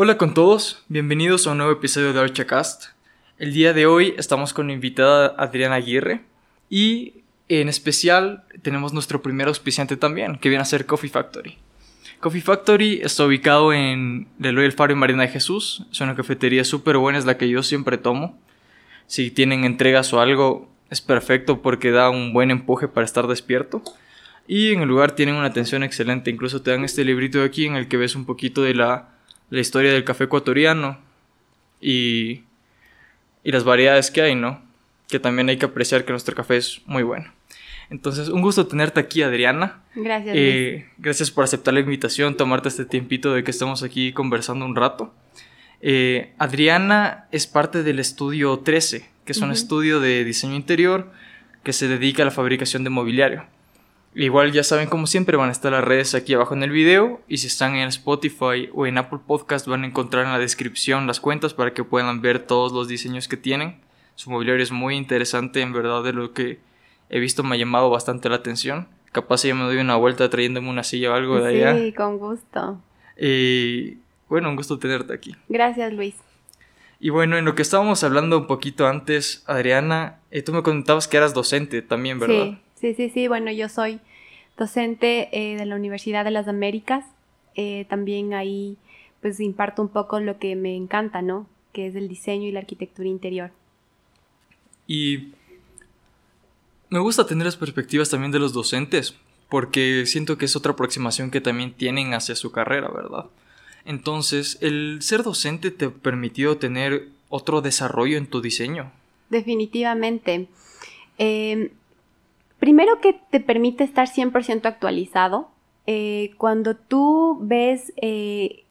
Hola con todos, bienvenidos a un nuevo episodio de Archacast. El día de hoy estamos con la invitada Adriana Aguirre y en especial tenemos nuestro primer auspiciante también, que viene a ser Coffee Factory. Coffee Factory está ubicado en Leloy El Faro y Marina de Jesús. Es una cafetería súper buena, es la que yo siempre tomo. Si tienen entregas o algo, es perfecto porque da un buen empuje para estar despierto. Y en el lugar tienen una atención excelente. Incluso te dan este librito de aquí en el que ves un poquito de la la historia del café ecuatoriano y, y las variedades que hay, ¿no? Que también hay que apreciar que nuestro café es muy bueno. Entonces, un gusto tenerte aquí, Adriana. Gracias. Eh, gracias por aceptar la invitación, tomarte este tiempito de que estamos aquí conversando un rato. Eh, Adriana es parte del estudio 13, que es un estudio de diseño interior que se dedica a la fabricación de mobiliario. Igual ya saben, como siempre, van a estar las redes aquí abajo en el video. Y si están en Spotify o en Apple Podcast, van a encontrar en la descripción las cuentas para que puedan ver todos los diseños que tienen. Su mobiliario es muy interesante, en verdad, de lo que he visto me ha llamado bastante la atención. Capaz ya me doy una vuelta trayéndome una silla o algo de allá. Sí, con gusto. Y bueno, un gusto tenerte aquí. Gracias, Luis. Y bueno, en lo que estábamos hablando un poquito antes, Adriana, eh, tú me contabas que eras docente también, ¿verdad? Sí. Sí, sí, sí. Bueno, yo soy docente eh, de la Universidad de las Américas. Eh, también ahí pues imparto un poco lo que me encanta, ¿no? Que es el diseño y la arquitectura interior. Y me gusta tener las perspectivas también de los docentes, porque siento que es otra aproximación que también tienen hacia su carrera, ¿verdad? Entonces, ¿el ser docente te permitió tener otro desarrollo en tu diseño? Definitivamente. Eh, Primero que te permite estar 100% actualizado. Eh, cuando tú ves eh,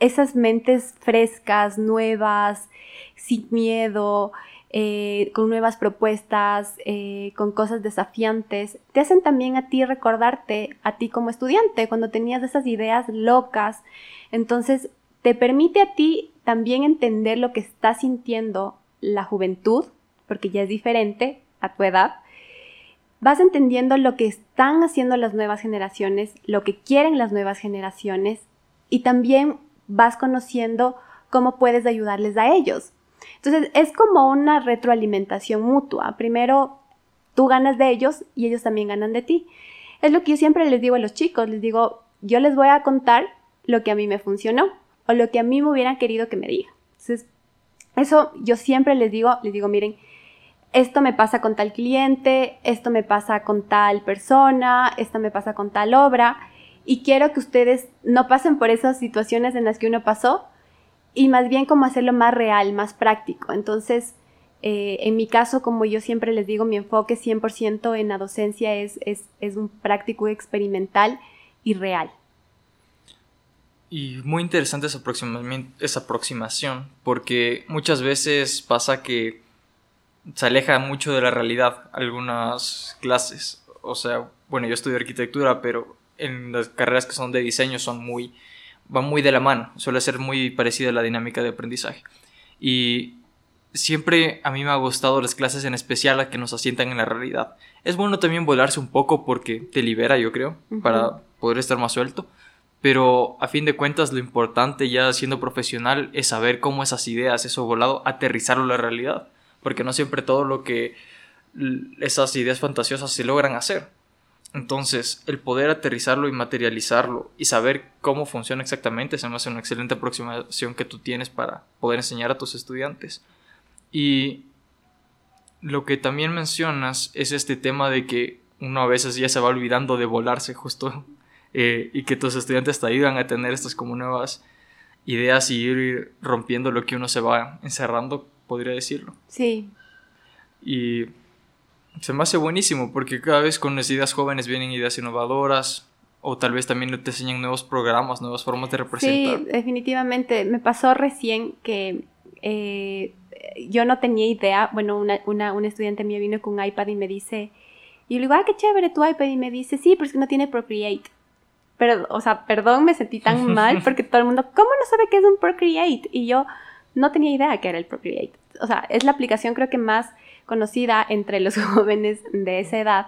esas mentes frescas, nuevas, sin miedo, eh, con nuevas propuestas, con cosas desafiantes, te hacen también a ti recordarte, a ti como estudiante, cuando tenías esas ideas locas. Entonces, te permite a ti también entender lo que está sintiendo la juventud, porque ya es diferente a tu edad, vas entendiendo lo que están haciendo las nuevas generaciones, lo que quieren las nuevas generaciones y también vas conociendo cómo puedes ayudarles a ellos. Entonces es como una retroalimentación mutua. Primero tú ganas de ellos y ellos también ganan de ti. Es lo que yo siempre les digo a los chicos, les digo, yo les voy a contar lo que a mí me funcionó o lo que a mí me hubieran querido que me diga. Entonces, eso yo siempre les digo, les digo, miren, esto me pasa con tal cliente, esto me pasa con tal persona, esto me pasa con tal obra, y quiero que ustedes no pasen por esas situaciones en las que uno pasó, y más bien como hacerlo más real, más práctico. Entonces, eh, en mi caso, como yo siempre les digo, mi enfoque 100% en la docencia es, es un práctico experimental y real. Y muy interesante esa esa aproximación, porque muchas veces pasa que se aleja mucho de la realidad algunas clases. O sea, bueno, yo estudio arquitectura, pero en las carreras que son de diseño son muy, van muy de la mano. Suele ser muy parecida a la dinámica de aprendizaje. Y siempre a mí me ha gustado las clases en especial a que nos asientan en la realidad. Es bueno también volarse un poco porque te libera, yo creo, para poder estar más suelto. Pero a fin de cuentas lo importante ya siendo profesional es saber cómo esas ideas, eso volado, aterrizarlo a la realidad porque no siempre todo lo que esas ideas fantasiosas se logran hacer. Entonces, el poder aterrizarlo y materializarlo y saber cómo funciona exactamente se me hace una excelente aproximación que tú tienes para poder enseñar a tus estudiantes. Y lo que también mencionas es este tema de que uno a veces ya se va olvidando de volarse justo eh, y que tus estudiantes te ayudan a tener estas como nuevas ideas y ir rompiendo lo que uno se va encerrando podría decirlo. Sí. Y se me hace buenísimo porque cada vez con las ideas jóvenes vienen ideas innovadoras o tal vez también te enseñan nuevos programas, nuevas formas de representar. Sí, definitivamente. Me pasó recién que eh, yo no tenía idea, bueno, una, una, una, estudiante mía vino con un iPad y me dice, y yo le digo, ah, qué chévere tu iPad, y me dice, sí, pero es que no tiene Procreate. Pero, o sea, perdón, me sentí tan mal porque todo el mundo, ¿cómo no sabe qué es un Procreate? Y yo, no tenía idea que era el Procreate. O sea, es la aplicación creo que más conocida entre los jóvenes de esa edad.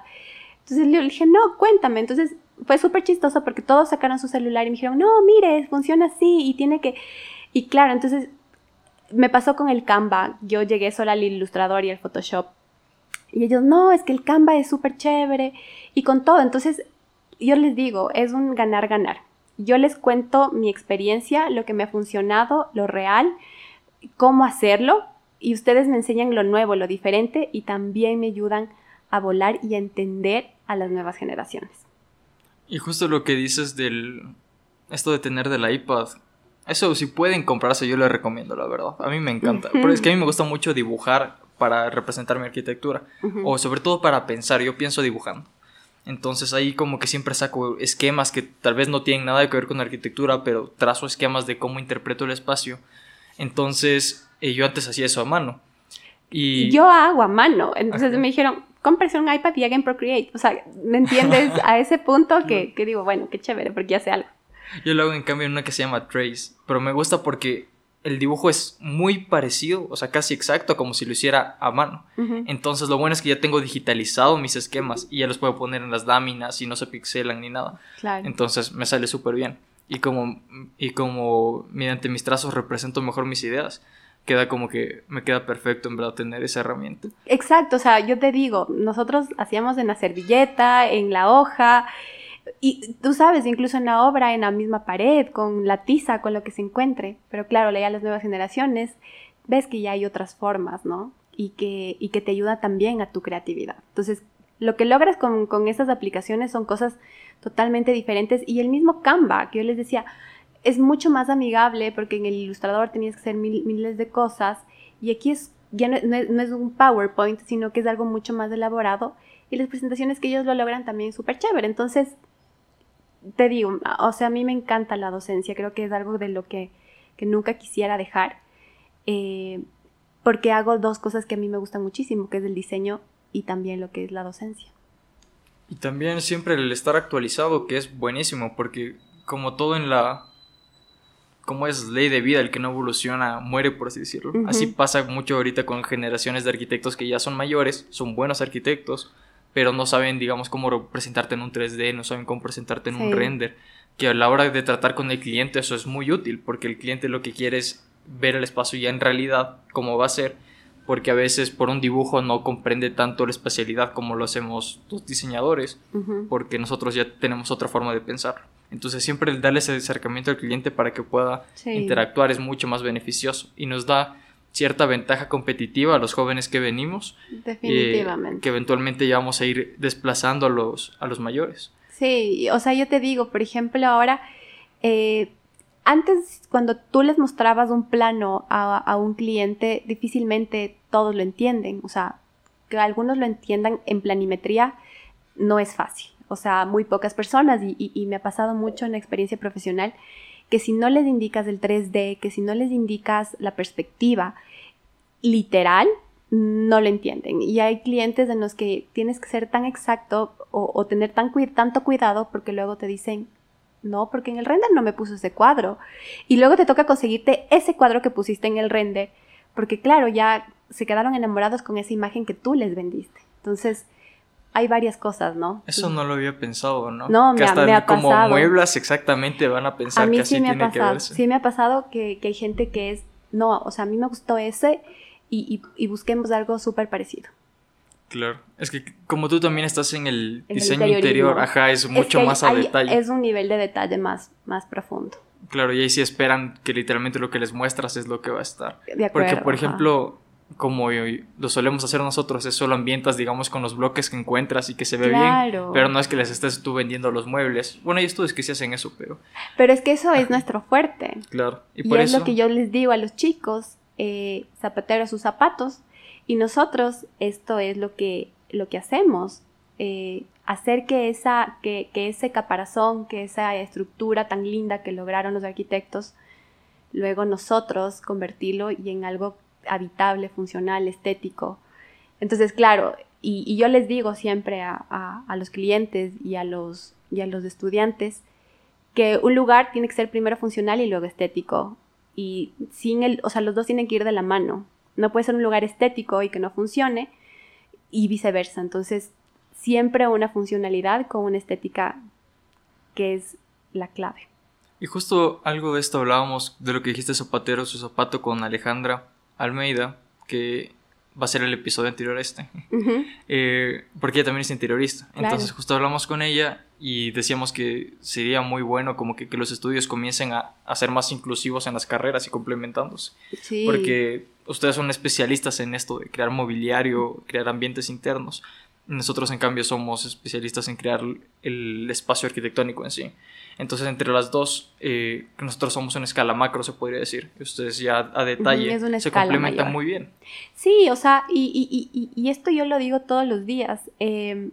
Entonces le dije, no, cuéntame. Entonces fue súper chistoso porque todos sacaron su celular y me dijeron, no, mire, funciona así y tiene que... Y claro, entonces me pasó con el Canva. Yo llegué sola al ilustrador y al Photoshop. Y ellos, no, es que el Canva es súper chévere. Y con todo, entonces yo les digo, es un ganar-ganar. Yo les cuento mi experiencia, lo que me ha funcionado, lo real, cómo hacerlo. Y ustedes me enseñan lo nuevo, lo diferente y también me ayudan a volar y a entender a las nuevas generaciones. Y justo lo que dices del esto de tener del iPad, eso si pueden comprarse yo les recomiendo, la verdad. A mí me encanta, pero es que a mí me gusta mucho dibujar para representar mi arquitectura o sobre todo para pensar, yo pienso dibujando. Entonces ahí como que siempre saco esquemas que tal vez no tienen nada que ver con arquitectura, pero trazo esquemas de cómo interpreto el espacio. Entonces eh, yo antes hacía eso a mano. Y yo hago a mano. Entonces me dijeron, cómprese un iPad y hagan Procreate. O sea, ¿me entiendes? a ese punto que, que, digo, bueno, qué chévere, porque hace algo. Yo lo hago en cambio en una que se llama Trace, pero me gusta porque el dibujo es muy parecido, o sea, casi exacto, como si lo hiciera a mano. Entonces, lo bueno es que ya tengo digitalizado mis esquemas y ya los puedo poner en las láminas y no se pixelan ni nada. Entonces, me sale súper bien. Y como, y como mediante mis trazos represento mejor mis ideas, queda como que me queda perfecto en verdad tener esa herramienta. Exacto, o sea, yo te digo, nosotros hacíamos en la servilleta, en la hoja, y tú sabes, incluso en la obra, en la misma pared, con la tiza, con lo que se encuentre. Pero claro, leía las nuevas generaciones, ves que ya hay otras formas, ¿no? Y que, y que te ayuda también a tu creatividad. Entonces, lo que logras con, con estas aplicaciones son cosas totalmente diferentes. Y el mismo Canva, que yo les decía, es mucho más amigable porque en el ilustrador tenías que hacer miles de cosas y aquí es ya no, es un PowerPoint, sino que es algo mucho más elaborado y las presentaciones que ellos lo logran también súper chévere. Entonces, te digo, o sea, a mí me encanta la docencia, creo que es algo de lo que, nunca quisiera dejar, eh, porque hago dos cosas que a mí me gustan muchísimo, que es el diseño y también lo que es la docencia. Y también siempre el estar actualizado, que es buenísimo, porque como todo en la como es ley de vida, el que no evoluciona muere, por así decirlo. Así pasa mucho ahorita con generaciones de arquitectos que ya son mayores, son buenos arquitectos, pero no saben, digamos, cómo presentarte en un 3D, no saben cómo presentarte en un render, que a la hora de tratar con el cliente eso es muy útil, porque el cliente lo que quiere es ver el espacio ya en realidad, cómo va a ser, porque a veces por un dibujo no comprende tanto la especialidad como lo hacemos los diseñadores, porque nosotros ya tenemos otra forma de pensar. Entonces siempre el darle ese acercamiento al cliente para que pueda interactuar es mucho más beneficioso y nos da cierta ventaja competitiva a los jóvenes que venimos. Definitivamente. que eventualmente ya vamos a ir desplazando a los, a los mayores. Sí, o sea, yo te digo, por ejemplo, ahora, eh, antes cuando tú les mostrabas un plano a, a un cliente, difícilmente todos lo entienden. O sea, que algunos lo entiendan en planimetría no es fácil o sea, muy pocas personas y, me ha pasado mucho en la experiencia profesional que si no les indicas el 3D, que si no les indicas la perspectiva literal, no lo entienden. Y hay clientes en los que tienes que ser tan exacto o, tener tan, tanto cuidado porque luego te dicen, no, porque en el render no me puso ese cuadro. Y luego te toca conseguirte ese cuadro que pusiste en el render, porque claro, ya se quedaron enamorados con esa imagen que tú les vendiste. Entonces, hay varias cosas, ¿no? Eso no lo había pensado, ¿no? No, que me, hasta ha, como mueblas exactamente van a pensar que así sí me tiene ha pasado, que verse. Sí me ha pasado que, hay gente que es, no, o sea, a mí me gustó ese y, busquemos algo súper parecido. Claro, es que como tú también estás en el diseño interior, ajá, es mucho más a detalle. Es un nivel de detalle más, más profundo. Claro, y ahí sí esperan que literalmente lo que les muestras es lo que va a estar. De acuerdo, Porque, por ejemplo, como lo solemos hacer nosotros, es solo ambientas, digamos, con los bloques que encuentras y que se ve bien, pero no es que les estés tú vendiendo los muebles. Bueno, hay estudios que sí hacen eso, pero... Pero es que eso es nuestro fuerte. Claro. Y, por es lo que yo les digo a los chicos, eh, zapateros sus zapatos, y nosotros esto es lo que, lo que hacemos, eh, hacer que, esa, que, que ese caparazón, que esa estructura tan linda que lograron los arquitectos, luego nosotros convertirlo y en algo habitable, funcional, estético. Entonces, claro, y, yo les digo siempre a, los clientes y a los, y a los estudiantes que un lugar tiene que ser primero funcional y luego estético. Y sin el, o sea, los dos tienen que ir de la mano. No puede ser un lugar estético y que no funcione y viceversa. Entonces, siempre una funcionalidad con una estética que es la clave. Y justo algo de esto hablábamos de lo que dijiste Zapatero, su zapato con Alejandra Almeida, que va a ser el episodio anterior a este, eh, porque ella también es interiorista. Entonces justo hablamos con ella y decíamos que sería muy bueno como que, los estudios comiencen a, ser más inclusivos en las carreras y complementándose. Porque ustedes son especialistas en esto de crear mobiliario, crear ambientes internos. Nosotros en cambio somos especialistas en crear el espacio arquitectónico en sí. Entonces, entre las dos, eh, nosotros somos en escala macro, se podría decir. Ustedes ya a detalle se complementan muy bien. Sí, o sea, y, esto yo lo digo todos los días. Em,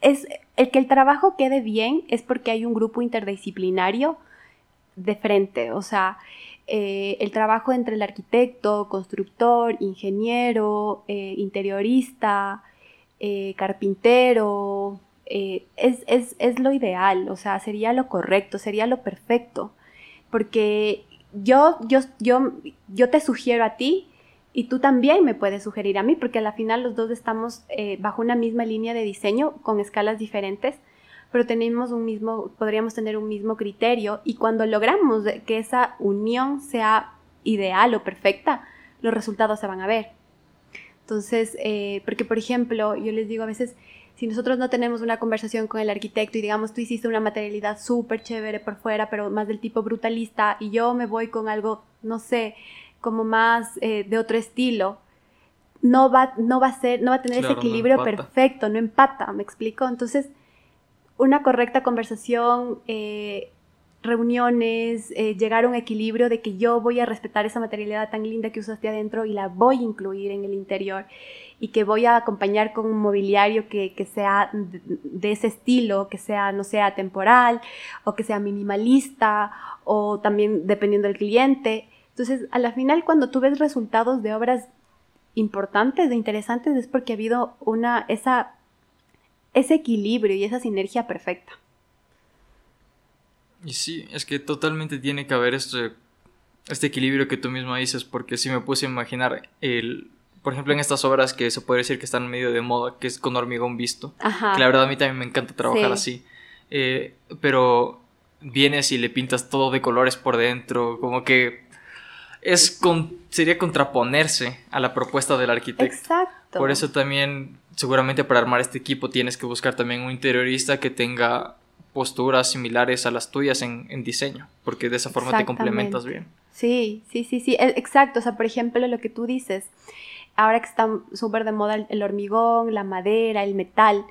es el que el trabajo quede bien es porque hay un grupo interdisciplinario de frente. O sea, eh, el trabajo entre el arquitecto, constructor, ingeniero, eh, carpintero, eh, es, lo ideal, o sea, sería lo correcto, sería lo perfecto. Porque yo, yo, yo, yo te sugiero a ti y tú también me puedes sugerir a mí, porque al final los dos estamos eh, bajo una misma línea de diseño con escalas diferentes, pero tenemos un mismo, podríamos tener un mismo criterio y cuando logramos que esa unión sea ideal o perfecta, los resultados se van a ver. Entonces, eh, porque por ejemplo, yo les digo a veces, si nosotros no tenemos una conversación con el arquitecto y digamos tú hiciste una materialidad súper chévere por fuera, pero más del tipo brutalista, y yo me voy con algo, no sé, como más eh, de otro estilo, no va, no va a ser, no va a tener ese equilibrio perfecto, no empata, ¿me explico? Entonces, una correcta conversación, eh, reuniones, eh, llegar a un equilibrio de que yo voy a respetar esa materialidad tan linda que usaste adentro y la voy a incluir en el interior y que voy a acompañar con un mobiliario que, sea de, ese estilo, que sea, no sea temporal o que sea minimalista o también dependiendo del cliente. Entonces, a la final, cuando tú ves resultados de obras importantes, de interesantes, es porque ha habido una, esa, ese equilibrio y esa sinergia perfecta. Y sí, es que totalmente tiene que haber este, este equilibrio que tú mismo dices, porque si me puse a imaginar el, por ejemplo, en estas obras que se puede decir que están medio de moda, que es con hormigón visto, que la verdad a mí también me encanta trabajar así, eh, pero vienes y le pintas todo de colores por dentro, como que es con, sería contraponerse a la propuesta del arquitecto. Exacto. Por eso también, seguramente para armar este equipo tienes que buscar también un interiorista que tenga posturas similares a las tuyas en, en diseño, porque de esa forma te complementas bien. Sí, sí, sí, sí, exacto. O sea, por ejemplo, lo que tú dices, ahora que está súper de moda el, hormigón, la madera, el metal.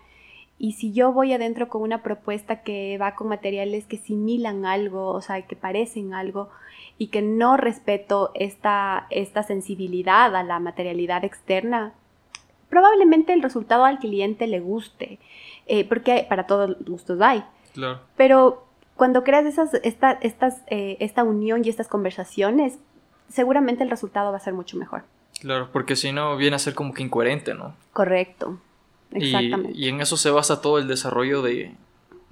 Y si yo voy adentro con una propuesta que va con materiales que similan algo, o sea, que parecen algo, y que no respeto esta, esta sensibilidad a la materialidad externa, probablemente el resultado al cliente le guste, eh, porque para todos gustos hay. Claro. Pero cuando creas esas, esta, estas, eh, esta unión y estas conversaciones, seguramente el resultado va a ser mucho mejor. Claro, porque si no viene a ser como que incoherente, ¿no? Correcto. Exactamente. Y, en eso se basa todo el desarrollo de,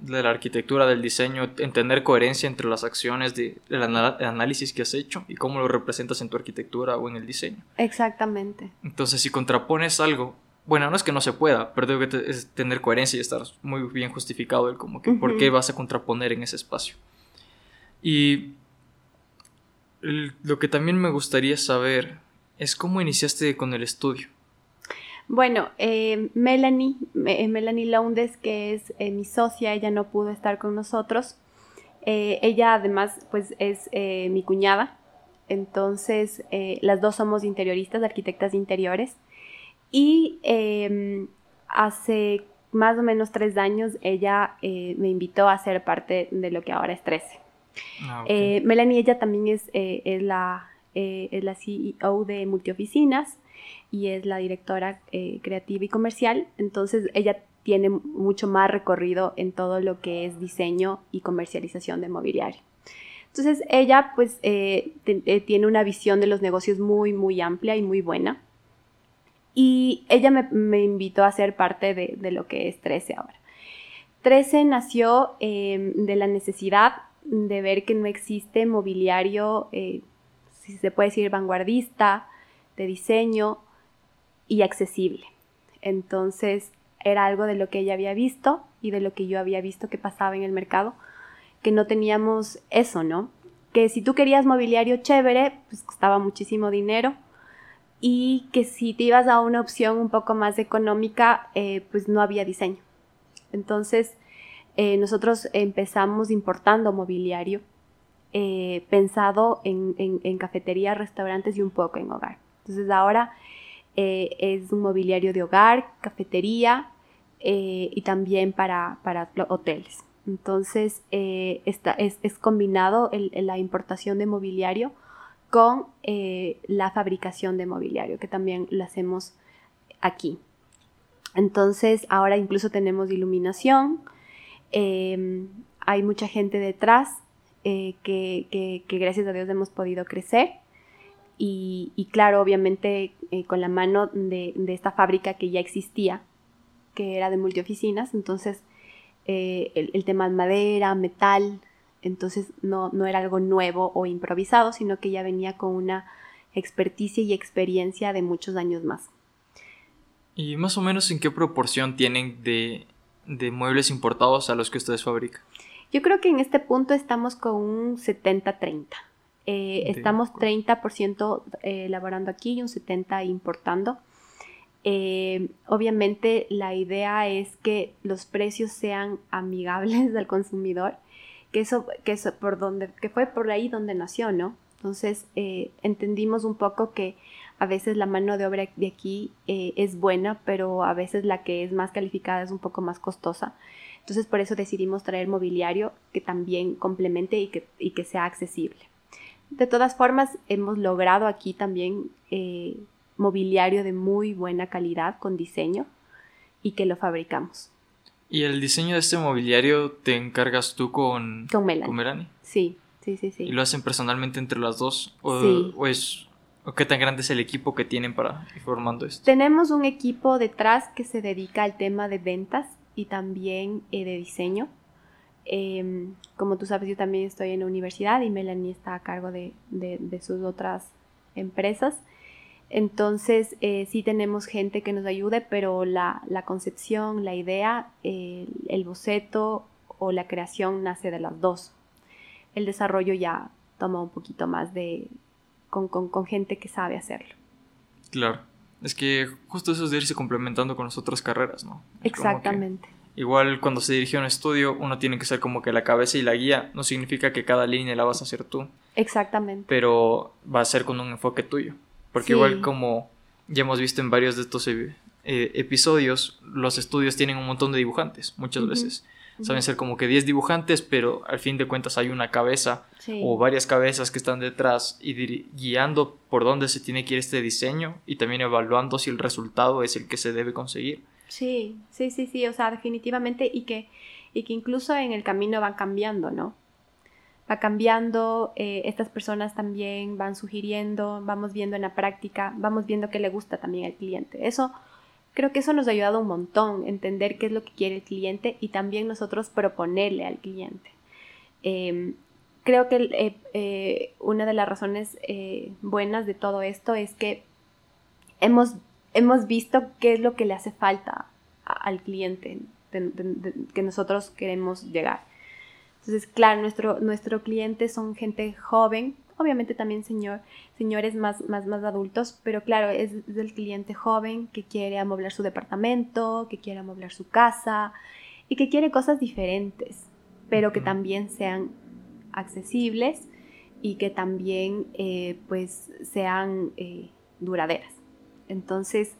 la arquitectura, del diseño, entender coherencia entre las acciones de, del análisis que has hecho y cómo lo representas en tu arquitectura o en el diseño. Exactamente. Entonces, si contrapones algo, bueno, no es que no se pueda, pero debe tener coherencia y estar muy bien justificado el como que por qué vas a contraponer en ese espacio. Y lo que también me gustaría saber es cómo iniciaste con el estudio. Bueno, eh, Melanie, eh, Melanie Lowndes, que es eh, mi socia, ella no pudo estar con nosotros. ella además pues es mi cuñada, entonces las dos somos interioristas, arquitectas de interiores. Y em, hace más o menos tres años ella me invitó a ser parte de lo que ahora es 13. Ah, Melanie, ella también es, es la eh, es la CEO de Multioficinas y es la directora eh, creativa y comercial. Entonces ella tiene mucho más recorrido en todo lo que es diseño y comercialización de mobiliario. Entonces ella pues eh, tiene una visión de los negocios muy muy amplia y muy buena. Y ella me, invitó a ser parte de, lo que es 13 ahora. 13 nació de la necesidad de ver que no existe mobiliario si se puede decir, vanguardista, de diseño y accesible. Entonces era algo de lo que ella había visto y de lo que yo había visto que pasaba en el mercado, que no teníamos eso, ¿no? Que si tú querías mobiliario chévere, pues costaba muchísimo dinero y que si te ibas a una opción un poco más económica, eh, pues no había diseño. Entonces, eh, nosotros empezamos importando mobiliario eh, pensado en, en, cafeterías, restaurantes y un poco en hogar. Entonces ahora es un mobiliario de hogar, cafetería y también para, para hoteles. Entonces esta, es, es, combinado la importación de mobiliario con eh, la fabricación de mobiliario, que también lo hacemos aquí. Entonces, ahora incluso tenemos iluminación, em, hay mucha gente detrás eh, que, gracias a Dios hemos podido crecer. Y, claro, obviamente eh, con la mano de, esta fábrica que ya existía, que era de multioficinas, entonces el, el tema de madera, metal, entonces no, no era algo nuevo o improvisado, sino que ya venía con una experticia y experiencia de muchos años más. ¿Y más o menos en qué proporción tienen de, muebles importados a los que ustedes fabrican? Yo creo que en este punto estamos con un 70-30. Eh, estamos 30% eh, elaborando aquí y un 70% importando. Eh, obviamente la idea es que los precios sean amigables al consumidor que eso, que eso por donde, que fue por ahí donde nació, ¿no? Entonces eh, entendimos un poco que a veces la mano de obra de aquí eh, es buena, pero a veces la que es más calificada es un poco más costosa. Entonces por eso decidimos traer mobiliario que también complemente y que, y que sea accesible. De todas formas, hemos logrado aquí también eh, mobiliario de muy buena calidad con diseño y que lo fabricamos. ¿Y el diseño de este mobiliario te encargas tú con, con Melanie? Sí, sí, sí, sí. ¿Y lo hacen personalmente entre las dos? ¿O, sí. o es, o qué tan grande es el equipo que tienen para ir formando esto? Tenemos un equipo detrás que se dedica al tema de ventas y también eh, de diseño. Em, como tú sabes, yo también estoy en la universidad y Melanie está a cargo de, de, de sus otras empresas. Entonces, eh, sí tenemos gente que nos ayude, pero la, concepción, la idea, el boceto o la creación nace de las dos. El desarrollo ya toma un poquito más de... con, gente que sabe hacerlo. Claro. Es que justo eso es de irse complementando con las otras carreras, ¿no? Exactamente. Igual cuando se dirige a un estudio, uno tiene que ser como que la cabeza y la guía. No significa que cada línea la vas a hacer tú. Exactamente. Pero va a ser con un enfoque tuyo. Porque igual como ya hemos visto en varios de estos eh, episodios, los estudios tienen un montón de dibujantes, muchas veces. Saben ser como que 10 dibujantes, pero al fin de cuentas hay una cabeza o varias cabezas que están detrás y guiando por dónde se tiene que ir este diseño y también evaluando si el resultado es el que se debe conseguir. Sí, sí, sí, sí, o sea, definitivamente y que, y que incluso en el camino van cambiando, ¿no? Va cambiando, eh, estas personas también van sugiriendo, vamos viendo en la práctica, vamos viendo qué le gusta también al cliente. Eso, creo que eso nos ha ayudado un montón, entender qué es lo que quiere el cliente y también nosotros proponerle al cliente. Em, creo que eh, eh, una de las razones buenas de todo esto es que hemos, hemos visto qué es lo que le hace falta al cliente que nosotros queremos llegar. Entonces, claro, nuestro, nuestro cliente son gente joven, obviamente también señor, señores más, más, más adultos, pero claro, es del cliente joven que quiere amoblar su departamento, que quiere amoblar su casa y que quiere cosas diferentes, pero que también sean accesibles y que también eh, pues sean eh, duraderas. Entonces,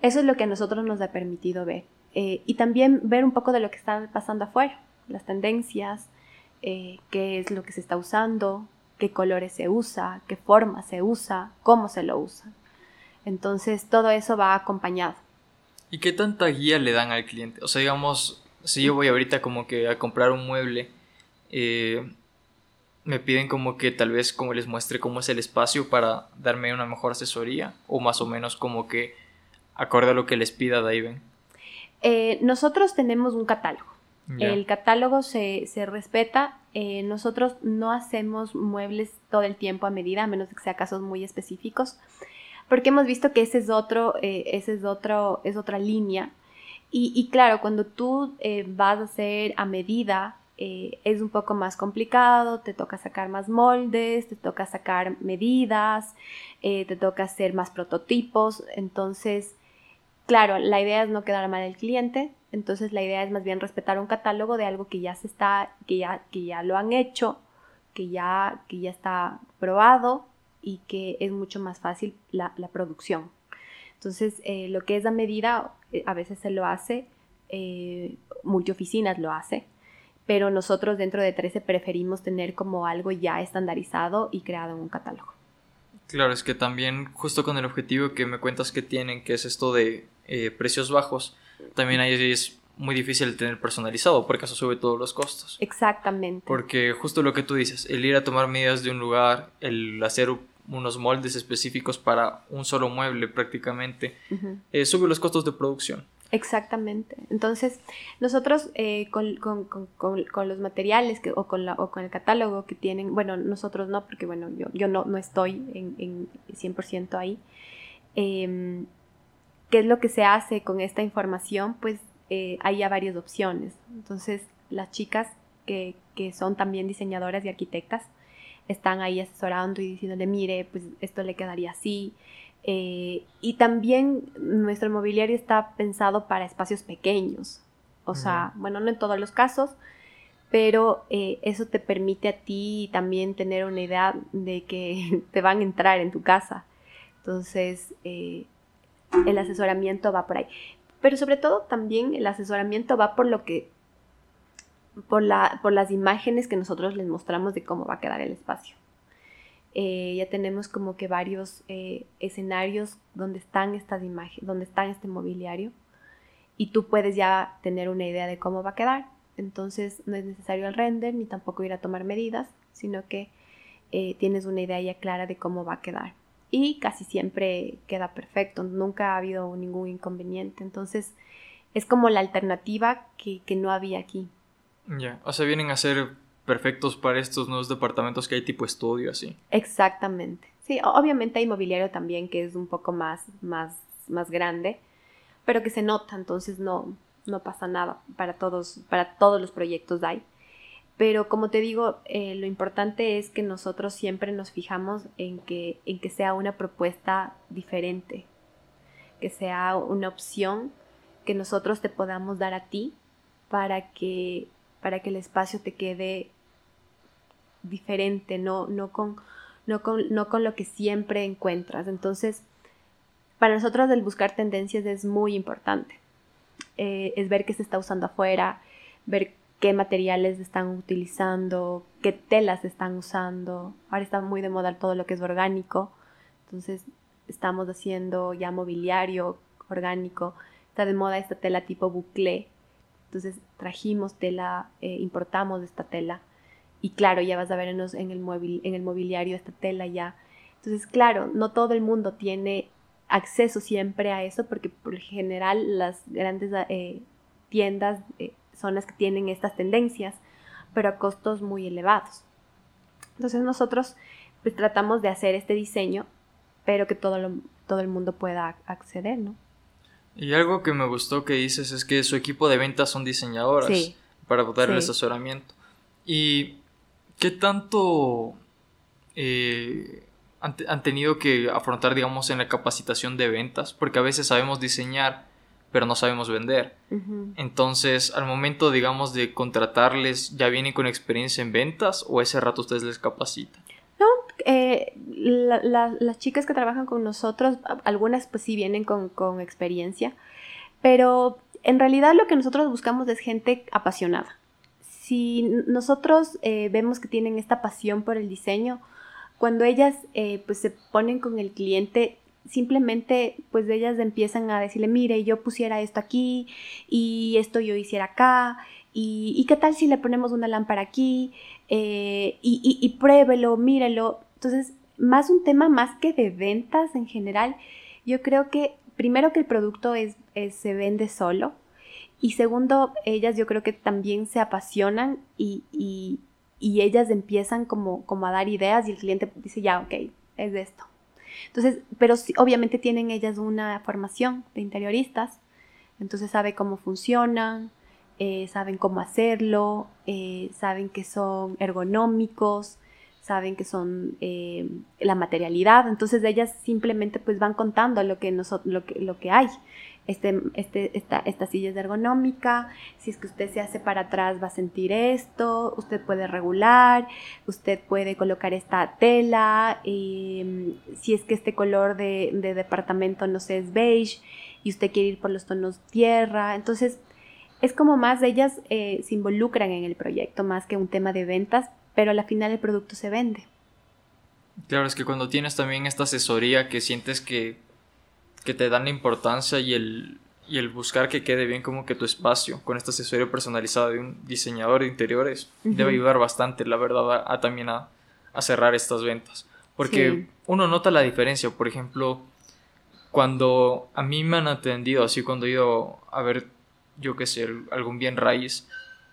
eso es lo que a nosotros nos ha permitido ver. Eh, y también ver un poco de lo que está pasando afuera, las tendencias, eh, qué es lo que se está usando, qué colores se usa, qué forma se usa, cómo se lo usa. Entonces todo eso va acompañado. ¿Y qué tanta guía le dan al cliente? O sea, digamos, si yo voy ahorita como que a comprar un mueble, eh, me piden como que tal vez como les muestre cómo es el espacio para darme una mejor asesoría o más o menos como que acorde a lo que les pida Daiven. Eh, nosotros tenemos un catálogo. El catálogo se, respeta. Eh, nosotros no hacemos muebles todo el tiempo a medida, a menos que sea casos muy específicos, porque hemos visto que ese es otro, eh, ese es otro, es otra línea. Y, claro, cuando tú eh, vas a hacer a medida es un poco más complicado, te toca sacar más moldes, te toca sacar medidas, te toca hacer más prototipos, entonces, claro, la idea es no quedar mal al cliente, entonces la idea es más bien respetar un catálogo de algo que ya se está, que ya, que ya lo han hecho, que ya, que ya está probado y que es mucho más fácil la, producción. Entonces, eh, lo que es a medida, a veces se lo hace, multioficinas lo hace, pero nosotros dentro de 13 preferimos tener como algo ya estandarizado y creado en un catálogo. Claro, es que también justo con el objetivo que me cuentas que tienen, que es esto de eh, precios bajos, también ahí es muy difícil tener personalizado porque eso sube todos los costos. Exactamente. Porque justo lo que tú dices, el ir a tomar medidas de un lugar, el hacer unos moldes específicos para un solo mueble prácticamente, eh, sube los costos de producción. Exactamente. Entonces, nosotros eh, con, los materiales que, o, con la, o con el catálogo que tienen, bueno, nosotros no, porque bueno, yo, yo no, no estoy en, en 100% ahí. Em, ¿Qué es lo que se hace con esta información? Pues eh, hay ya varias opciones. Entonces, las chicas que, que son también diseñadoras y arquitectas están ahí asesorando y diciéndole, mire, pues esto le quedaría así, eh, y también nuestro mobiliario está pensado para espacios pequeños. O sea, bueno, no en todos los casos, pero eh, eso te permite a ti también tener una idea de que te van a entrar en tu casa. Entonces, eh, el asesoramiento va por ahí. Pero sobre todo también el asesoramiento va por lo que, por, la, por las imágenes que nosotros les mostramos de cómo va a quedar el espacio. Eh, ya tenemos como que varios eh, escenarios donde están estas imágenes, donde están este mobiliario y tú puedes ya tener una idea de cómo va a quedar. Entonces no es necesario el render ni tampoco ir a tomar medidas, sino que eh, tienes una idea ya clara de cómo va a quedar. Y casi siempre queda perfecto, nunca ha habido ningún inconveniente. Entonces es como la alternativa que, que no había aquí. Ya, o sea, vienen a ser perfectos para estos nuevos departamentos que hay tipo estudio así. Exactamente. Sí, obviamente hay mobiliario también que es un poco más, más, más grande, pero que se nota, entonces no, no pasa nada. Para todos, para todos los proyectos hay. Pero como te digo, eh, lo importante es que nosotros siempre nos fijamos en que, en que sea una propuesta diferente, que sea una opción que nosotros te podamos dar a ti para que para que el espacio te quede diferente, no, no, con, no, con, lo que siempre encuentras. Entonces, para nosotros el buscar tendencias es muy importante. Eh, es ver qué se está usando afuera, ver qué materiales están utilizando, qué telas están usando. Ahora está muy de moda todo lo que es orgánico. Entonces, estamos haciendo ya mobiliario orgánico. Está de moda esta tela tipo bouclé, entonces trajimos tela, eh, importamos esta tela y claro, ya vas a ver en, en, el en el mobiliario esta tela ya. Entonces, claro, no todo el mundo tiene acceso siempre a eso porque por general las grandes eh, tiendas eh, son las que tienen estas tendencias, pero a costos muy elevados. Entonces nosotros pues tratamos de hacer este diseño, pero que todo, todo el mundo pueda acceder, ¿no? Y algo que me gustó que dices es que su equipo de ventas son diseñadoras para dar el asesoramiento. ¿Y qué tanto eh, han, tenido que afrontar, digamos, en la capacitación de ventas? Porque a veces sabemos diseñar, pero no sabemos vender. Entonces, al momento, digamos, de contratarles, ¿ya vienen con experiencia en ventas o ese rato ustedes les capacitan? Eh, las chicas que trabajan con nosotros, algunas pues sí vienen con, experiencia, pero en realidad lo que nosotros buscamos es gente apasionada. Si nosotros eh, vemos que tienen esta pasión por el diseño, cuando ellas eh, pues se ponen con el cliente, simplemente pues ellas empiezan a decirle, mire, yo pusiera esto aquí y esto yo hiciera acá y, qué tal si le ponemos una lámpara aquí y, y, pruébelo, mírelo. Entonces, más un tema más que de ventas en general, yo creo que primero que el producto es, se vende solo y segundo, ellas yo creo que también se apasionan y, y, ellas empiezan como, como a dar ideas y el cliente dice, ya, ok, es de esto. Entonces, pero obviamente tienen ellas una formación de interioristas, entonces sabe cómo funcionan, eh, saben cómo hacerlo, eh, saben que son ergonómicos, saben que son eh, la materialidad, entonces ellas simplemente pues van contando lo que, lo que, lo que hay. Este, este, esta, esta silla es ergonómica, si es que usted se hace para atrás va a sentir esto, usted puede regular, usted puede colocar esta tela, em, si es que este color de, de, departamento no sé es beige y usted quiere ir por los tonos tierra, entonces es como más ellas eh, se involucran en el proyecto más que un tema de ventas, pero al final el producto se vende. Claro, es que cuando tienes también esta asesoría que sientes que, que te dan la importancia y el, y el buscar que quede bien como que tu espacio con esta asesoría personalizada de un diseñador de interiores debe ayudar bastante, la verdad, a, también a, cerrar estas ventas. Porque uno nota la diferencia, por ejemplo, cuando a mí me han atendido, así cuando he ido a ver, yo qué sé, algún bien raíz,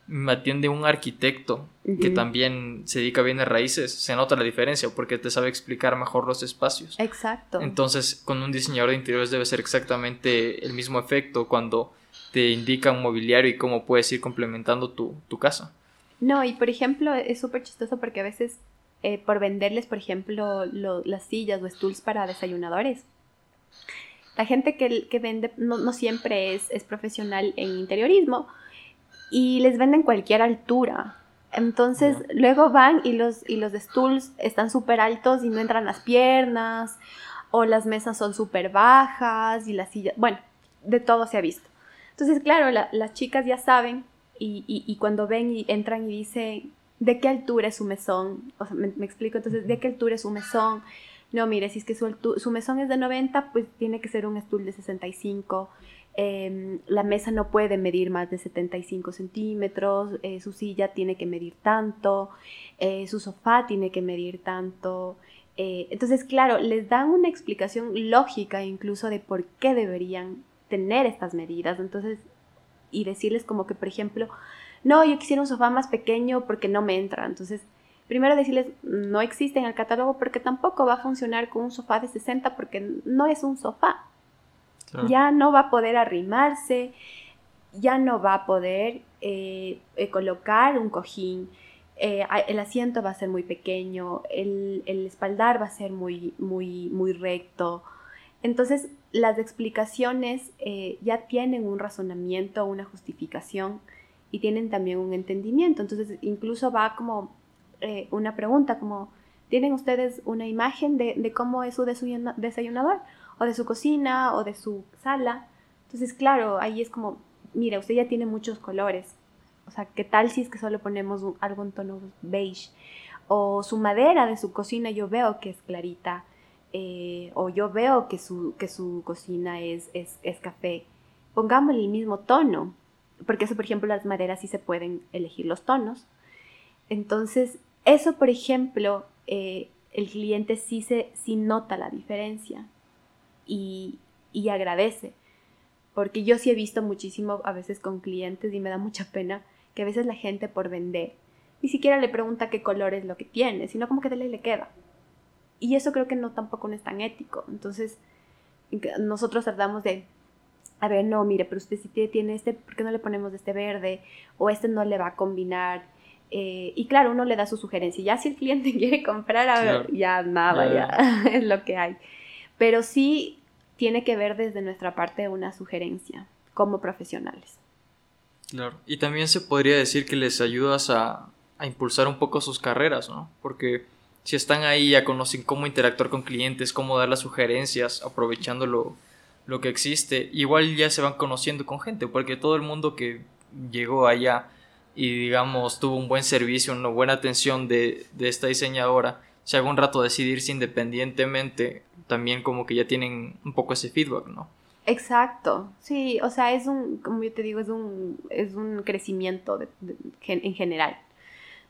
me atiende un arquitecto que también se dedica a bienes raíces, se nota la diferencia porque te sabe explicar mejor los espacios. Exacto. Entonces, con un diseñador de interiores debe ser exactamente el mismo efecto cuando te indica un mobiliario y cómo puedes ir complementando tu, casa. No, y por ejemplo, es súper chistoso porque a veces eh, por venderles, por ejemplo, las sillas o stools para desayunadores, la gente que, que vende no, no siempre es, es profesional en interiorismo y les venden cualquier altura. Entonces luego van y los, y los stools están súper altos y no entran las piernas, o las mesas son súper bajas y las sillas, bueno, de todo se ha visto. Entonces, claro, las chicas ya saben y, y, cuando ven y entran y dicen, ¿de qué altura es su mesón? O sea, me, explico, entonces, ¿de qué altura es su mesón? No, mire, si es que su, su mesón es de 90, pues tiene que ser un stool de 65 Em, la mesa no puede medir más de 75 centímetros, eh, su silla tiene que medir tanto, eh, su sofá tiene que medir tanto. Eh, entonces, claro, les dan una explicación lógica incluso de por qué deberían tener estas medidas. Entonces, y decirles como que, por ejemplo, no, yo quisiera un sofá más pequeño porque no me entra. Entonces, primero decirles, no existe en el catálogo porque tampoco va a funcionar con un sofá de 60 porque no es un sofá. Ya no va a poder arrimarse, ya no va a poder eh, eh, colocar un cojín, eh, el asiento va a ser muy pequeño, el, espaldar va a ser muy, muy, muy recto. Entonces, las explicaciones ya tienen un razonamiento, una justificación y tienen también un entendimiento. Entonces, incluso va como una pregunta, como, ¿tienen ustedes una imagen de, de cómo es su desayunador? O de su cocina o de su sala. Entonces, claro, ahí es como, mira, usted ya tiene muchos colores. O sea, ¿qué tal si es que solo ponemos algún tono beige? O su madera de su cocina yo veo que es clarita. Eh, o yo veo que su, que su cocina es, es, es café. Pongámosle el mismo tono. Porque eso, por ejemplo, las maderas sí se pueden elegir los tonos. Entonces, eso, por ejemplo, eh, el cliente sí, se, sí nota la diferencia y, agradece. Porque yo sí he visto muchísimo a veces con clientes y me da mucha pena que a veces la gente por vender ni siquiera le pregunta qué color es lo que tiene, sino como que le, le queda. Y eso creo que no tampoco no es tan ético. Entonces, nosotros tratamos de, a ver, no, mire, pero usted si tiene este, ¿por qué no le ponemos este verde? O este no le va a combinar. Eh, y claro, uno le da su sugerencia. Ya si el cliente quiere comprar, a ver, ya nada, ya es lo que hay. Pero sí tiene que ver desde nuestra parte una sugerencia como profesionales. Claro, y también se podría decir que les ayudas a, impulsar un poco sus carreras, ¿no? Porque si están ahí ya conocen cómo interactuar con clientes, cómo dar las sugerencias, aprovechando lo, que existe, igual ya se van conociendo con gente, porque todo el mundo que llegó allá y digamos tuvo un buen servicio, una buena atención de esta diseñadora, si algún rato decidirse independientemente, también como que ya tienen un poco ese feedback, ¿no? Exacto, sí, o sea, es un, como yo te digo, es un, es un crecimiento en general.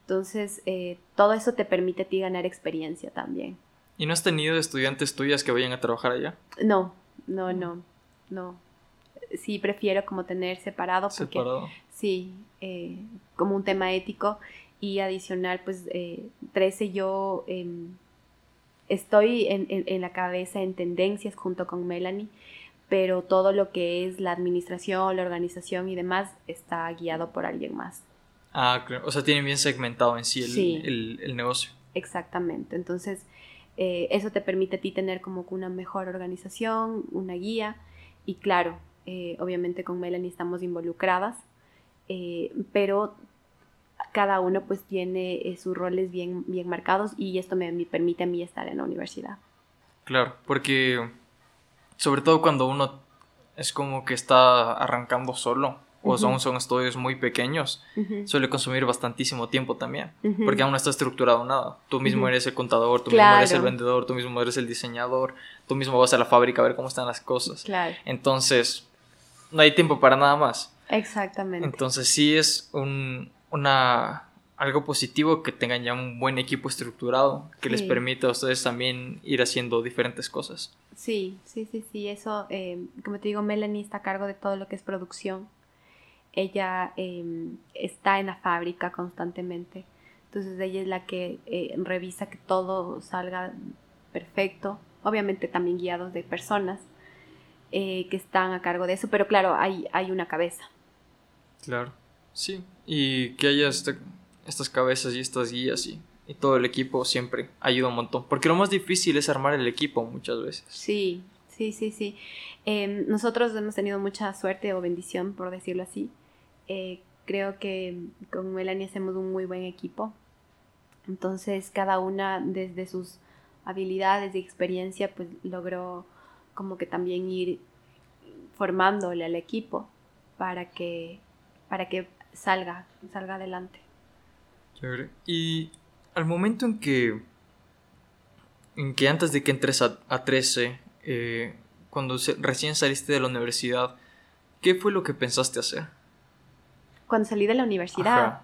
Entonces, eh, todo eso te permite a ti ganar experiencia también. ¿Y no has tenido estudiantes tuyas que vayan a trabajar allá? No, no, no, no. Sí, prefiero como tener separado. Porque, separado. Sí, eh, como un tema ético y adicional, pues 13 eh, yo em, estoy en, la cabeza en tendencias junto con Melanie pero todo lo que es la administración, la organización y demás está guiado por alguien más. Ah, claro. O sea, tienen bien segmentado en sí el, el, negocio. Exactamente. Entonces, eh, eso te permite a ti tener como una mejor organización, una guía. Y claro, eh, obviamente con Melanie estamos involucradas, eh, pero cada uno pues tiene sus roles bien, bien marcados y esto me, me permite a mí estar en la universidad. Claro, porque sobre todo cuando uno es como que está arrancando solo o son, son estudios muy pequeños, suele consumir bastantísimo tiempo también, porque aún no está estructurado nada. Tú mismo eres el contador, tú mismo eres el vendedor, tú mismo eres el diseñador, tú mismo vas a la fábrica a ver cómo están las cosas. Claro. Entonces, no hay tiempo para nada más. Exactamente. Entonces, sí es un, una, algo positivo que tengan ya un buen equipo estructurado que les permita a ustedes también ir haciendo diferentes cosas. Sí, sí, sí, sí, eso, eh, como te digo, Melanie está a cargo de todo lo que es producción ella em, está en la fábrica constantemente. Entonces ella es la que eh, revisa que todo salga perfecto. Obviamente también guiados de personas eh, que están a cargo de eso, pero claro, hay, hay una cabeza. Claro, sí. Y que haya este, estas cabezas y estas guías y, todo el equipo siempre ayuda un montón. Porque lo más difícil es armar el equipo muchas veces. Sí, sí, sí, sí. Em, nosotros hemos tenido mucha suerte o bendición, por decirlo así, eh, creo que con Melanie hacemos un muy buen equipo. Entonces cada una desde sus habilidades y experiencia pues logró como que también ir formándole al equipo para que para que salga salga adelante. Y al momento en que en que antes de que entres a, 13 eh, cuando recién saliste de la universidad ¿qué fue lo que pensaste hacer? cuando salí de la universidad.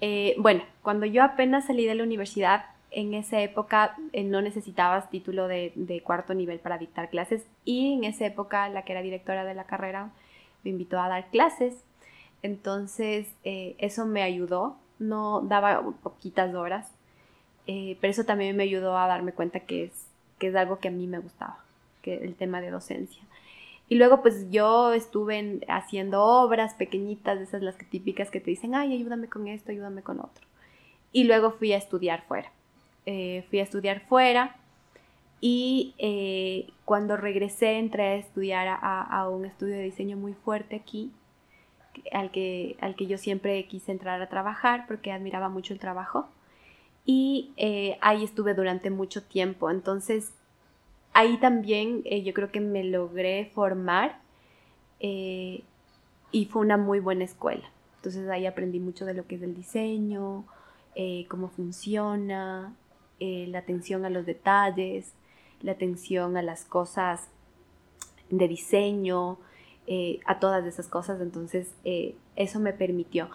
Eh, bueno, cuando yo apenas salí de la universidad, en esa época eh, no necesitabas título de, cuarto nivel para dictar clases y en esa época la que era directora de la carrera me invitó a dar clases. Entonces eh, eso me ayudó, no daba poquitas horas, pero eso también me ayudó a darme cuenta que es, que es algo que a mí me gustaba, que el tema de docencia. Y luego pues yo estuve haciendo obras pequeñitas, esas las típicas que te dicen, ay, ayúdame con esto, ayúdame con otro. Y luego fui a estudiar fuera. Eh, fui a estudiar fuera y eh, cuando regresé entré a estudiar a, un estudio de diseño muy fuerte aquí, al que, al que yo siempre quise entrar a trabajar porque admiraba mucho el trabajo. Y eh, ahí estuve durante mucho tiempo. Entonces ahí también eh, yo creo que me logré formar eh, y fue una muy buena escuela. Entonces ahí aprendí mucho de lo que es el diseño, eh, cómo funciona, la atención a los detalles, la atención a las cosas de diseño, a todas esas cosas. Entonces eso me permitió.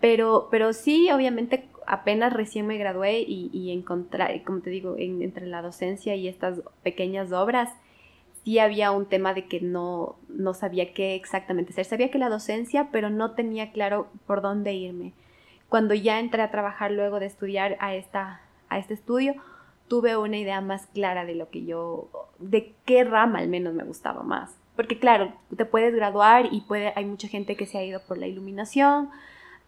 Pero, pero sí, obviamente apenas recién me gradué y, y encontrar, como te digo, entre la docencia y estas pequeñas obras, sí había un tema de que no, no sabía qué exactamente hacer. Sabía que la docencia, pero no tenía claro por dónde irme. Cuando ya entré a trabajar luego de estudiar a, esta, a este estudio, tuve una idea más clara de lo que yo, de qué rama al menos me gustaba más. Porque claro, te puedes graduar y puede, hay mucha gente que se ha ido por la iluminación,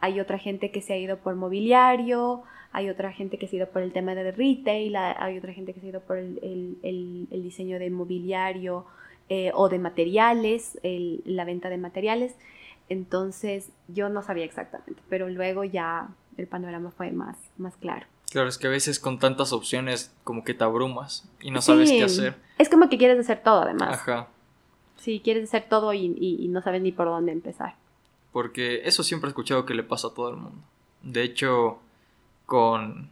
hay otra gente que se ha ido por mobiliario, hay otra gente que se ha ido por el tema de retail, hay otra gente que se ha ido por el, diseño de mobiliario eh, o de materiales, la venta de materiales. Entonces yo no sabía exactamente, pero luego ya el panorama fue más, más claro. Claro, es que a veces con tantas opciones como que te abrumas y no sabes qué hacer. Es como que quieres hacer todo además. Ajá. Sí, quieres hacer todo y no sabes ni por dónde empezar porque eso siempre he escuchado que le pasa a todo el mundo. De hecho, con,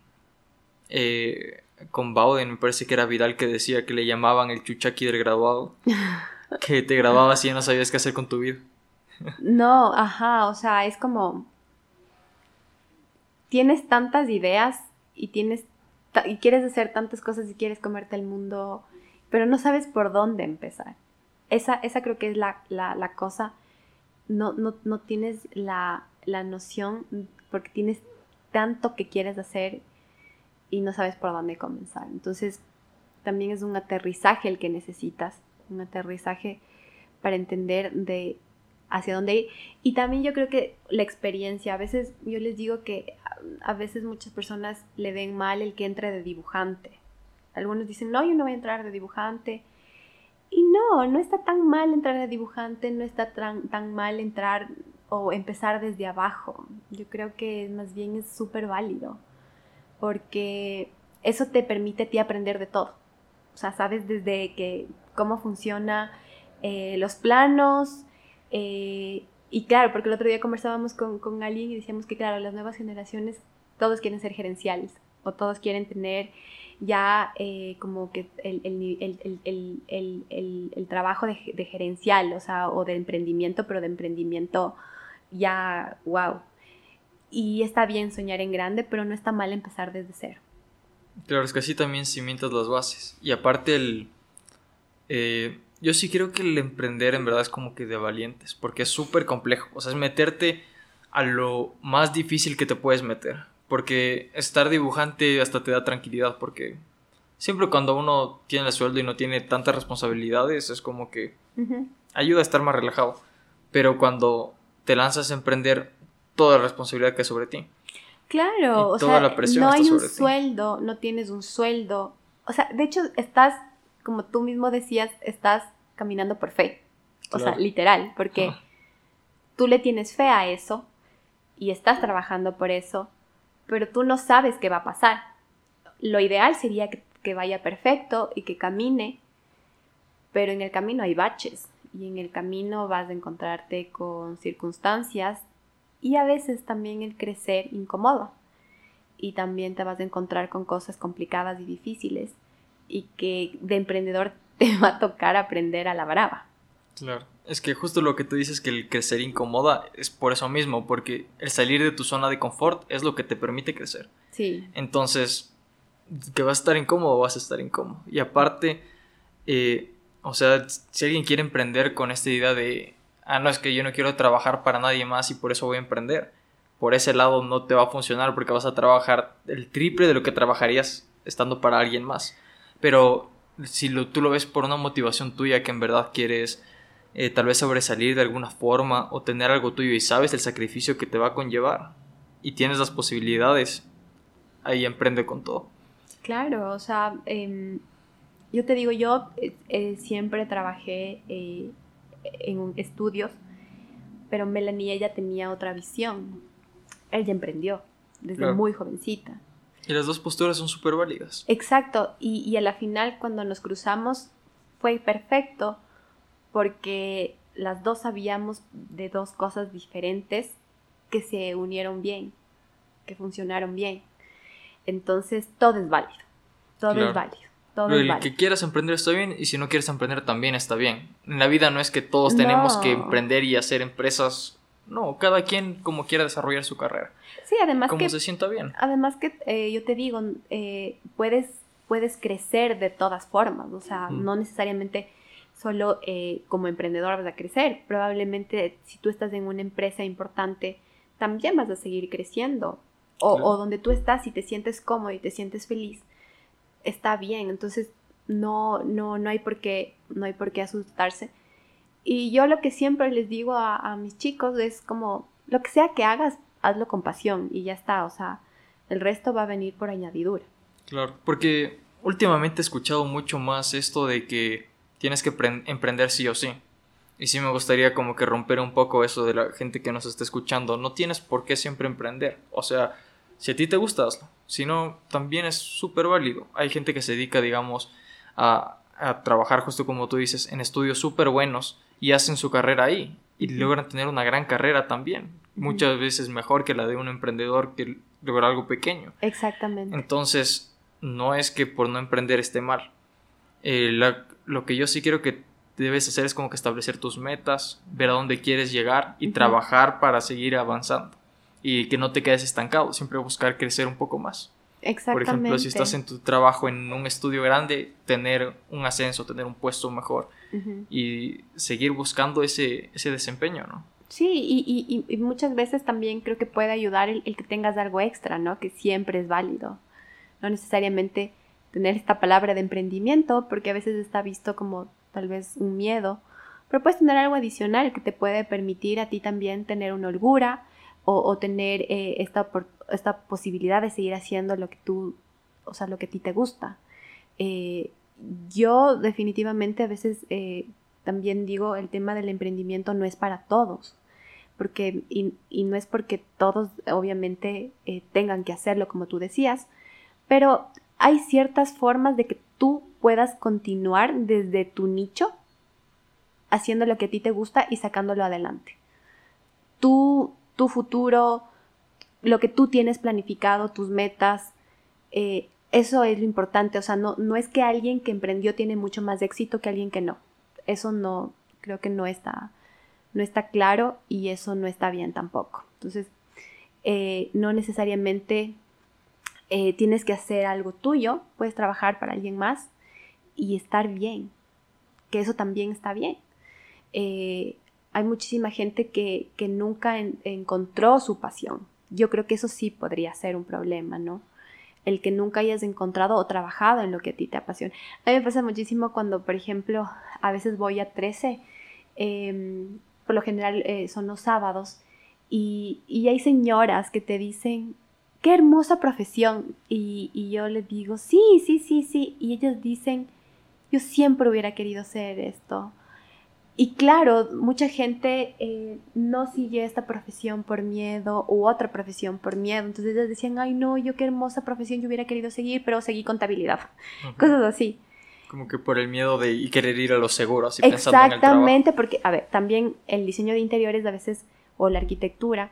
eh, con Bauden, me parece que era Vidal que decía que le llamaban el chuchaki del graduado, que te grababas y ya no sabías qué hacer con tu vida. no, ajá, o sea, es como, tienes tantas ideas y tienes y quieres hacer tantas cosas y quieres comerte el mundo, pero no sabes por dónde empezar. Esa, esa creo que es la, la, cosa no, no, no tienes la, la, noción porque tienes tanto que quieres hacer y no sabes por dónde comenzar. Entonces, también es un aterrizaje el que necesitas un aterrizaje para entender de hacia dónde ir. Y también yo creo que la experiencia, a veces yo les digo que a veces muchas personas le ven mal el que entre de dibujante. Algunos dicen, no, yo no voy a entrar de dibujante. Y no, no está tan mal entrar de dibujante, no está tan, tan mal entrar o empezar desde abajo. Yo creo que más bien es súper válido, porque eso te permite a ti aprender de todo. O sea, sabes desde que cómo funciona eh, los planos, eh, y claro, porque el otro día conversábamos con, con, alguien y decíamos que, claro, las nuevas generaciones, todos quieren ser gerenciales o todos quieren tener ya eh, como que el, el, el trabajo de, de, gerencial, o sea, o de emprendimiento, pero de emprendimiento ya, wow. Y está bien soñar en grande, pero no está mal empezar desde cero. Claro, es que así también cimientas las bases. Y aparte el... Eh, yo sí creo que el emprender en verdad es como que de valientes, porque es súper complejo. O sea, es meterte a lo más difícil que te puedes meter. Porque estar dibujante hasta te da tranquilidad, porque siempre cuando uno tiene el sueldo y no tiene tantas responsabilidades, es como que ayuda a estar más relajado. Pero cuando te lanzas a emprender, toda la responsabilidad que es sobre ti. Claro, o sea, no hay un sueldo, no tienes un sueldo. O sea, de hecho, estás como tú mismo decías, estás caminando por fe. O sea, literal, porque tú le tienes fe a eso y estás trabajando por eso, pero tú no sabes qué va a pasar. Lo ideal sería que, que vaya perfecto y que camine, pero en el camino hay baches y en el camino vas a encontrarte con circunstancias y a veces también el crecer incomodo y también te vas a encontrar con cosas complicadas y difíciles y que de emprendedor te va a tocar aprender a la brava. Claro, es que justo lo que tú dices que el crecer incomoda es por eso mismo, porque el salir de tu zona de confort es lo que te permite crecer. Sí. Entonces, que vas a estar incómodo, vas a estar incómodo. Y aparte, eh, o sea, si alguien quiere emprender con esta idea de, ah, no, es que yo no quiero trabajar para nadie más y por eso voy a emprender, por ese lado no te va a funcionar porque vas a trabajar el triple de lo que trabajarías estando para alguien más. Pero si lo, tú lo ves por una motivación tuya que en verdad quieres eh, tal vez sobresalir de alguna forma o tener algo tuyo y sabes el sacrificio que te va a conllevar y tienes las posibilidades, ahí emprende con todo. Claro, o sea, em, yo te digo, yo eh, eh, siempre trabajé en estudios, pero Melanie ella tenía otra visión. Ella emprendió desde muy jovencita. Y las dos posturas son súper válidas. Exacto, y, y a la final cuando nos cruzamos fue perfecto porque las dos sabíamos de dos cosas diferentes que se unieron bien, que funcionaron bien. Entonces todo es válido, todo es válido. Todo es válido. que quieras emprender está bien y si no quieres emprender también está bien. En la vida no es que todos tenemos que emprender y hacer empresas no, cada quien como quiera desarrollar su carrera. Sí, además como se sienta bien. Además que eh, yo te digo, eh, puedes, puedes crecer de todas formas, o sea, no necesariamente solo eh, como emprendedor vas a crecer, probablemente si tú estás en una empresa importante, también vas a seguir creciendo. O, o donde tú estás y te sientes cómodo y te sientes feliz, está bien. Entonces, no, no, no hay por qué, no hay por qué asustarse y yo lo que siempre les digo a, mis chicos es como, lo que sea que hagas, hazlo con pasión y ya está, o sea, el resto va a venir por añadidura. Claro, porque últimamente he escuchado mucho más esto de que tienes que emprender sí o sí. Y sí me gustaría como que romper un poco eso de la gente que nos está escuchando. No tienes por qué siempre emprender. O sea, si a ti te gusta, hazlo. Si no, también es súper válido. Hay gente que se dedica, digamos, a, a trabajar justo como tú dices, en estudios súper buenos y hacen su carrera ahí y logran tener una gran carrera también. Muchas veces mejor que la de un emprendedor que logra algo pequeño. Exactamente. Entonces, no es que por no emprender esté mal. Eh, lo que yo sí quiero que debes hacer es como que establecer tus metas, ver a dónde quieres llegar y trabajar para seguir avanzando. Y que no te quedes estancado, siempre buscar crecer un poco más. Por ejemplo, si estás en tu trabajo en un estudio grande, tener un ascenso, tener un puesto mejor y seguir buscando ese, ese desempeño, ¿no? Sí, y, y, muchas veces también creo que puede ayudar el, que tengas algo extra, ¿no? Que siempre es válido. No necesariamente tener esta palabra de emprendimiento, porque a veces está visto como tal vez un miedo, pero puedes tener algo adicional que te puede permitir a ti también tener una holgura o, tener eh, esta, esta posibilidad de seguir haciendo lo que tú, o sea, lo que a ti te gusta. Eh, yo definitivamente a veces eh, también digo, el tema del emprendimiento no es para todos, porque, y, no es porque todos obviamente tengan que hacerlo como tú decías, pero hay ciertas formas de que tú puedas continuar desde tu nicho haciendo lo que a ti te gusta y sacándolo adelante. Tu, tu futuro, lo que tú tienes planificado, tus metas, eh, eso es lo importante. O sea, no, no es que alguien que emprendió tiene mucho más éxito que alguien que no. Eso no, creo que no está, no está claro y eso no está bien tampoco. Entonces, eh, no necesariamente eh, tienes que hacer algo tuyo, puedes trabajar para alguien más y estar bien, que eso también está bien. Eh, hay muchísima gente que, nunca encontró su pasión. Yo creo que eso sí podría ser un problema, ¿no? El que nunca hayas encontrado o trabajado en lo que a ti te apasiona. A mí me pasa muchísimo cuando, por ejemplo, a veces voy a 13, em, por lo general eh, son los sábados, y, hay señoras que te dicen, qué hermosa profesión. Y, y, yo les digo, sí, sí, sí, sí. Y ellas dicen, yo siempre hubiera querido ser esto. Y claro, mucha gente eh, no sigue esta profesión por miedo u otra profesión por miedo. Entonces ellas decían, ay no, yo qué hermosa profesión yo hubiera querido seguir, pero seguí contabilidad. Cosas así. Como que por el miedo de querer ir a los seguros. Y Exactamente, porque, a ver, también el diseño de interiores a veces, o la arquitectura,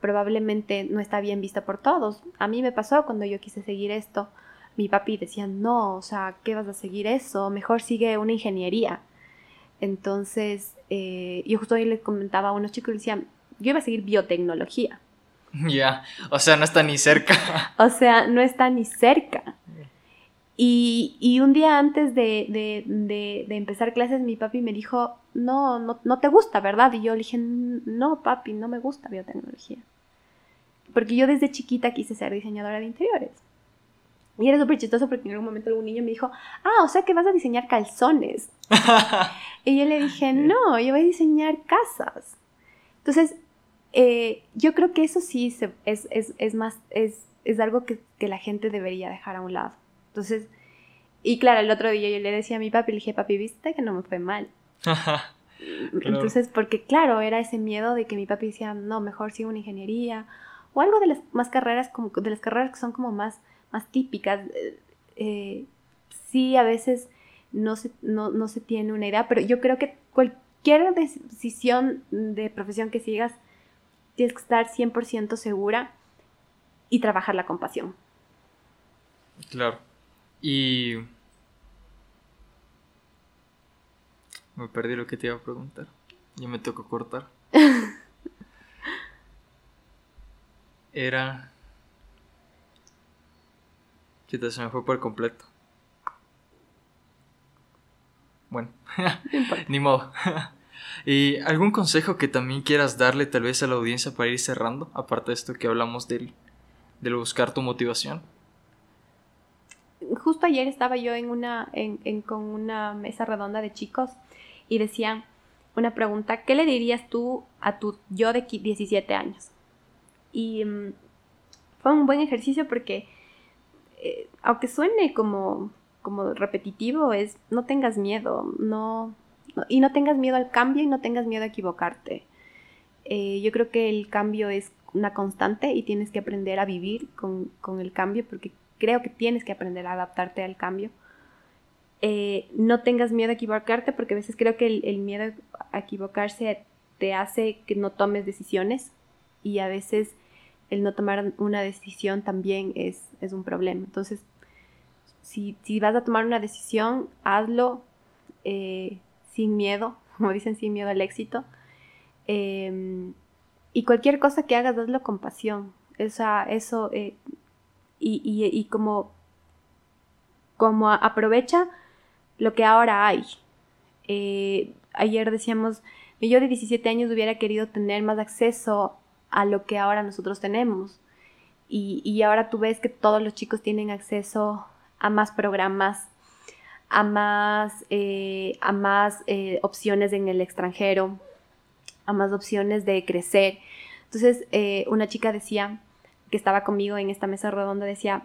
probablemente no está bien vista por todos. A mí me pasó cuando yo quise seguir esto. Mi papi decía, no, o sea, ¿qué vas a seguir eso? Mejor sigue una ingeniería. Entonces, eh, yo justo ahí le comentaba a unos chicos y decían, yo iba a seguir biotecnología. Ya, o sea, no está ni cerca. o sea, no está ni cerca. Y, un día antes de, empezar clases, mi papi me dijo, no, no, no te gusta, ¿verdad? Y yo le dije, no, papi, no me gusta biotecnología. Porque yo desde chiquita quise ser diseñadora de interiores. Y era súper chistoso porque en algún momento algún niño me dijo, ah, o sea que vas a diseñar calzones. y yo le dije, no, yo voy a diseñar casas. Entonces, eh, yo creo que eso sí es, más, es, algo que, la gente debería dejar a un lado. Entonces, y claro, el otro día yo le decía a mi papi, le dije, papi, viste que no me fue mal. Entonces, porque claro, era ese miedo de que mi papi decía, no, mejor sigo una ingeniería o algo de las más carreras, como de las carreras que son como más más típicas. Eh, eh, sí, a veces no se, no, se tiene una idea, pero yo creo que cualquier decisión de profesión que sigas, tienes que estar 100% segura y trabajar la compasión. Claro. Y... Me perdí lo que te iba a preguntar. Ya me tocó cortar. Era... Chita, se me fue por completo. Bueno, ni modo. ¿Y algún consejo que también quieras darle tal vez a la audiencia para ir cerrando? Aparte de esto que hablamos del, del buscar tu motivación. Justo ayer estaba yo en una, en, con una mesa redonda de chicos y decían una pregunta, ¿qué le dirías tú a tu yo de 17 años? Y mm, fue un buen ejercicio porque eh, aunque suene como, como repetitivo, es no tengas miedo, no, y no tengas miedo al cambio y no tengas miedo a equivocarte. Eh, yo creo que el cambio es una constante y tienes que aprender a vivir con, el cambio porque creo que tienes que aprender a adaptarte al cambio. Eh, no tengas miedo a equivocarte porque a veces creo que el, miedo a equivocarse te hace que no tomes decisiones y a veces el no tomar una decisión también es, un problema. Entonces, si, vas a tomar una decisión, hazlo eh, sin miedo, como dicen, sin miedo al éxito. Em, y cualquier cosa que hagas, hazlo con pasión. Esa, eso, eh, y, como, como aprovecha lo que ahora hay. Eh, ayer decíamos, yo de 17 años hubiera querido tener más acceso a lo que ahora nosotros tenemos. Y, ahora tú ves que todos los chicos tienen acceso a más programas, a más, eh, a más eh, opciones en el extranjero, a más opciones de crecer. Entonces, eh, una chica decía, que estaba conmigo en esta mesa redonda, decía,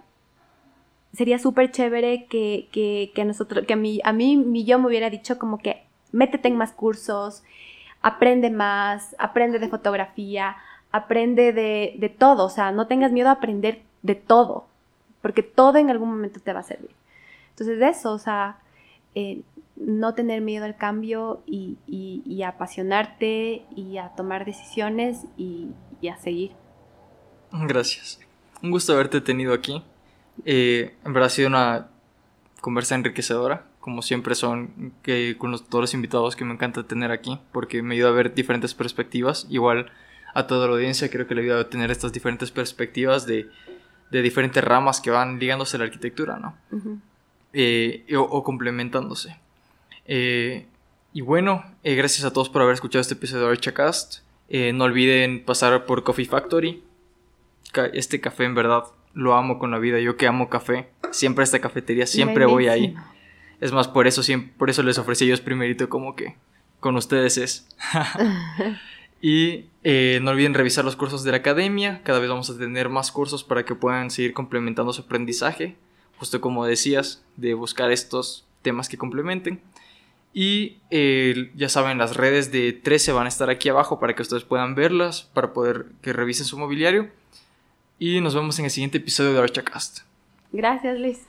sería súper chévere que, que, que, nosotros, que a mí, a mí mi yo me hubiera dicho como que métete en más cursos, aprende más, aprende de fotografía, aprende de, de todo, o sea, no tengas miedo a aprender de todo, porque todo en algún momento te va a servir. Entonces, de eso, o sea, eh, no tener miedo al cambio y, y, apasionarte y a tomar decisiones y, y, a seguir. Gracias. Un gusto haberte tenido aquí. Eh, en verdad ha sido una conversa enriquecedora, como siempre son que con todos los invitados que me encanta tener aquí, porque me ayuda a ver diferentes perspectivas. Igual a toda la audiencia creo que le ayuda a tener estas diferentes perspectivas de, de diferentes ramas que van ligándose a la arquitectura, ¿no? Eh, o, complementándose. Eh, y bueno, eh, gracias a todos por haber escuchado este episodio de Archacast. no olviden pasar por Coffee Factory. Este café en verdad lo amo con la vida. Yo que amo café, siempre a esta cafetería, siempre voy ahí. Es más, por eso, siempre, por eso les ofrecí ellos primerito como que con ustedes es. y no olviden revisar los cursos de la academia. Cada vez vamos a tener más cursos para que puedan seguir complementando su aprendizaje justo como decías, de buscar estos temas que complementen. Y eh, ya saben, las redes de 13 van a estar aquí abajo para que ustedes puedan verlas, para poder que revisen su mobiliario. Y nos vemos en el siguiente episodio de Archacast. Gracias, Luis.